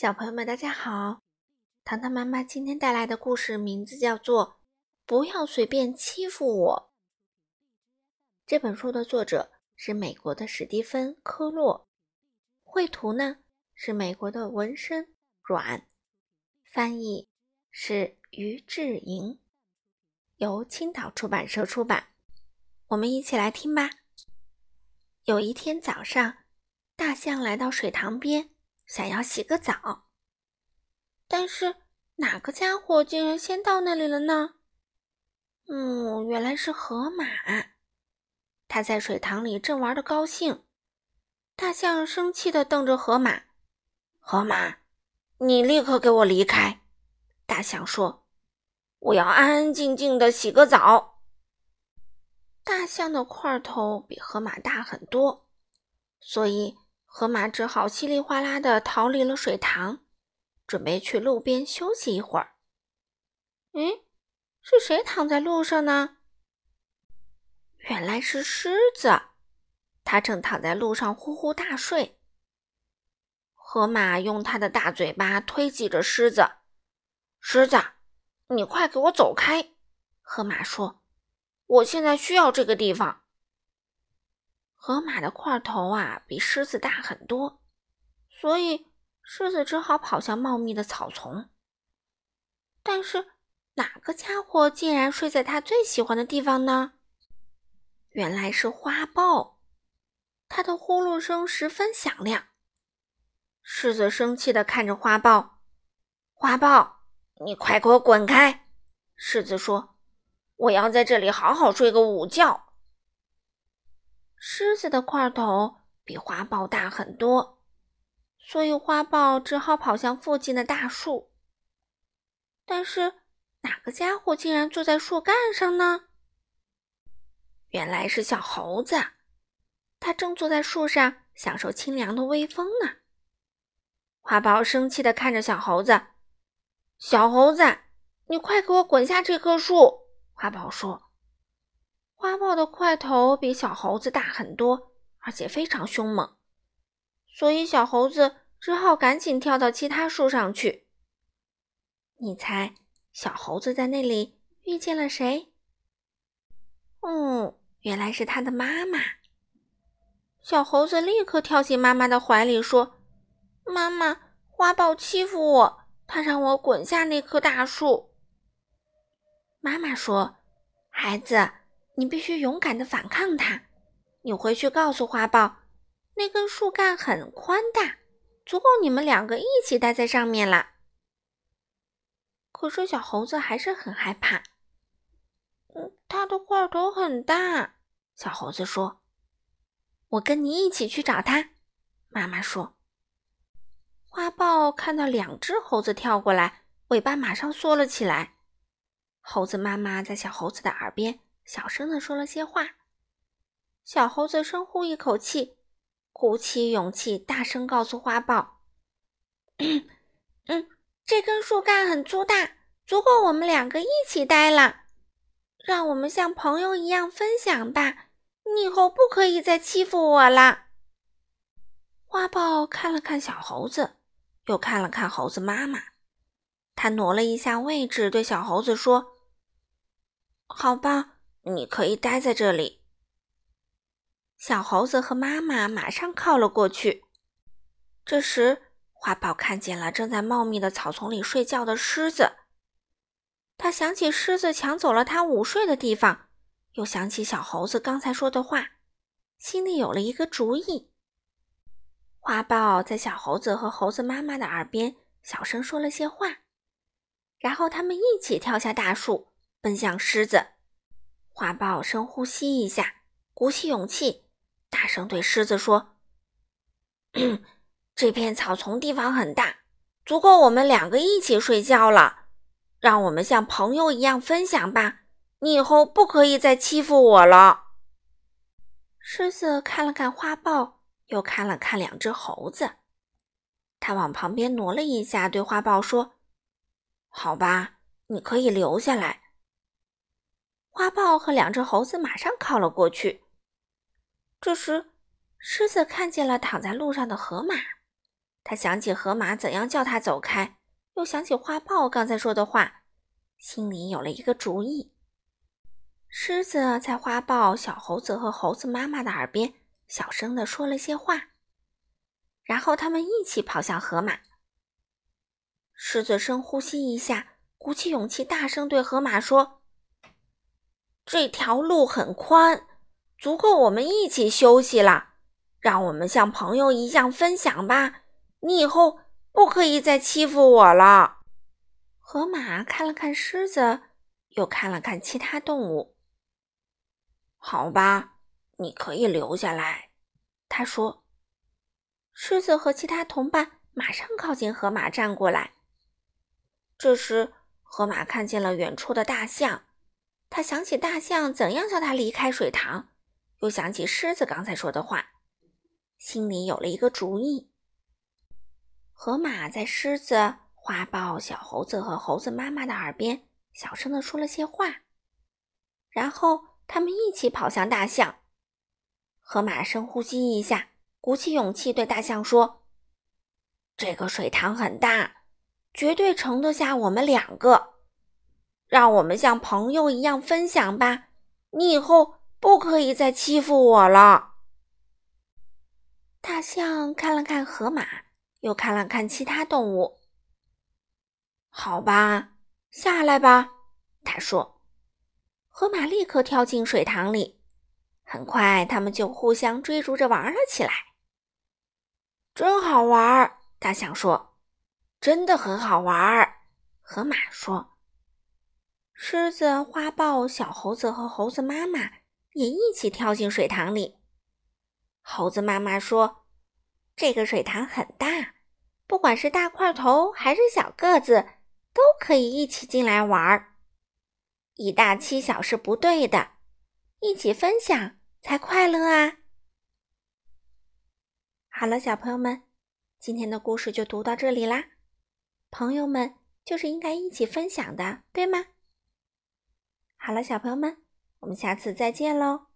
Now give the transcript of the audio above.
小朋友们，大家好！糖糖妈妈今天带来的故事名字叫做《不要随便欺负我》。这本书的作者是美国的史蒂芬·科洛，绘图呢是美国的纹身软，翻译是于志莹，由青岛出版社出版。我们一起来听吧。有一天早上，大象来到水塘边。想要洗个澡，但是哪个家伙竟然先到那里了呢？嗯，原来是河马。他在水塘里正玩的高兴。大象生气的瞪着河马：“河马，你立刻给我离开！”大象说：“我要安安静静的洗个澡。”大象的块头比河马大很多，所以。河马只好稀里哗啦的逃离了水塘，准备去路边休息一会儿。嗯，是谁躺在路上呢？原来是狮子，它正躺在路上呼呼大睡。河马用它的大嘴巴推挤着狮子：“狮子，你快给我走开！”河马说：“我现在需要这个地方。”河马的块头啊，比狮子大很多，所以狮子只好跑向茂密的草丛。但是哪个家伙竟然睡在他最喜欢的地方呢？原来是花豹，它的呼噜声十分响亮。狮子生气地看着花豹：“花豹，你快给我滚开！”狮子说：“我要在这里好好睡个午觉。”狮子的块头比花豹大很多，所以花豹只好跑向附近的大树。但是哪个家伙竟然坐在树干上呢？原来是小猴子，它正坐在树上享受清凉的微风呢。花豹生气地看着小猴子：“小猴子，你快给我滚下这棵树！”花豹说。花豹的块头比小猴子大很多，而且非常凶猛，所以小猴子只好赶紧跳到其他树上去。你猜，小猴子在那里遇见了谁？哦，原来是他的妈妈。小猴子立刻跳进妈妈的怀里，说：“妈妈，花豹欺负我，他让我滚下那棵大树。”妈妈说：“孩子。”你必须勇敢的反抗它。你回去告诉花豹，那根树干很宽大，足够你们两个一起待在上面了。可是小猴子还是很害怕。嗯，它的块头很大。小猴子说：“我跟你一起去找它。”妈妈说。花豹看到两只猴子跳过来，尾巴马上缩了起来。猴子妈妈在小猴子的耳边。小声的说了些话，小猴子深呼一口气，鼓起勇气，大声告诉花豹：“ 嗯，这根树干很粗大，足够我们两个一起待了。让我们像朋友一样分享吧。你以后不可以再欺负我了。”花豹看了看小猴子，又看了看猴子妈妈，他挪了一下位置，对小猴子说：“好吧。”你可以待在这里。小猴子和妈妈马上靠了过去。这时，花豹看见了正在茂密的草丛里睡觉的狮子。他想起狮子抢走了他午睡的地方，又想起小猴子刚才说的话，心里有了一个主意。花豹在小猴子和猴子妈妈的耳边小声说了些话，然后他们一起跳下大树，奔向狮子。花豹深呼吸一下，鼓起勇气，大声对狮子说：“这片草丛地方很大，足够我们两个一起睡觉了。让我们像朋友一样分享吧。你以后不可以再欺负我了。”狮子看了看花豹，又看了看两只猴子，他往旁边挪了一下，对花豹说：“好吧，你可以留下来。”花豹和两只猴子马上靠了过去。这时，狮子看见了躺在路上的河马，他想起河马怎样叫他走开，又想起花豹刚才说的话，心里有了一个主意。狮子在花豹、小猴子和猴子妈妈的耳边小声地说了些话，然后他们一起跑向河马。狮子深呼吸一下，鼓起勇气，大声对河马说：“这条路很宽，足够我们一起休息了。让我们像朋友一样分享吧。你以后不可以再欺负我了。”河马看了看狮子，又看了看其他动物。好吧，你可以留下来，他说。狮子和其他同伴马上靠近河马，站过来。这时，河马看见了远处的大象，他想起大象怎样叫他离开水塘，又想起狮子刚才说的话，心里有了一个主意。河马在狮子、花豹、小猴子和猴子妈妈的耳边小声地说了些话，然后。他们一起跑向大象。河马深呼吸一下，鼓起勇气对大象说：“这个水塘很大，绝对盛得下我们两个。让我们像朋友一样分享吧。你以后不可以再欺负我了。”大象看了看河马，又看了看其他动物。“好吧，下来吧。”他说。河马立刻跳进水塘里，很快他们就互相追逐着玩了起来。真好玩，大象说：“真的很好玩。”河马说：“狮子、花豹、小猴子和猴子妈妈也一起跳进水塘里。”猴子妈妈说：“这个水塘很大，不管是大块头还是小个子，都可以一起进来玩儿。”以大欺小是不对的，一起分享才快乐啊！好了，小朋友们，今天的故事就读到这里啦。朋友们就是应该一起分享的，对吗？好了，小朋友们，我们下次再见喽。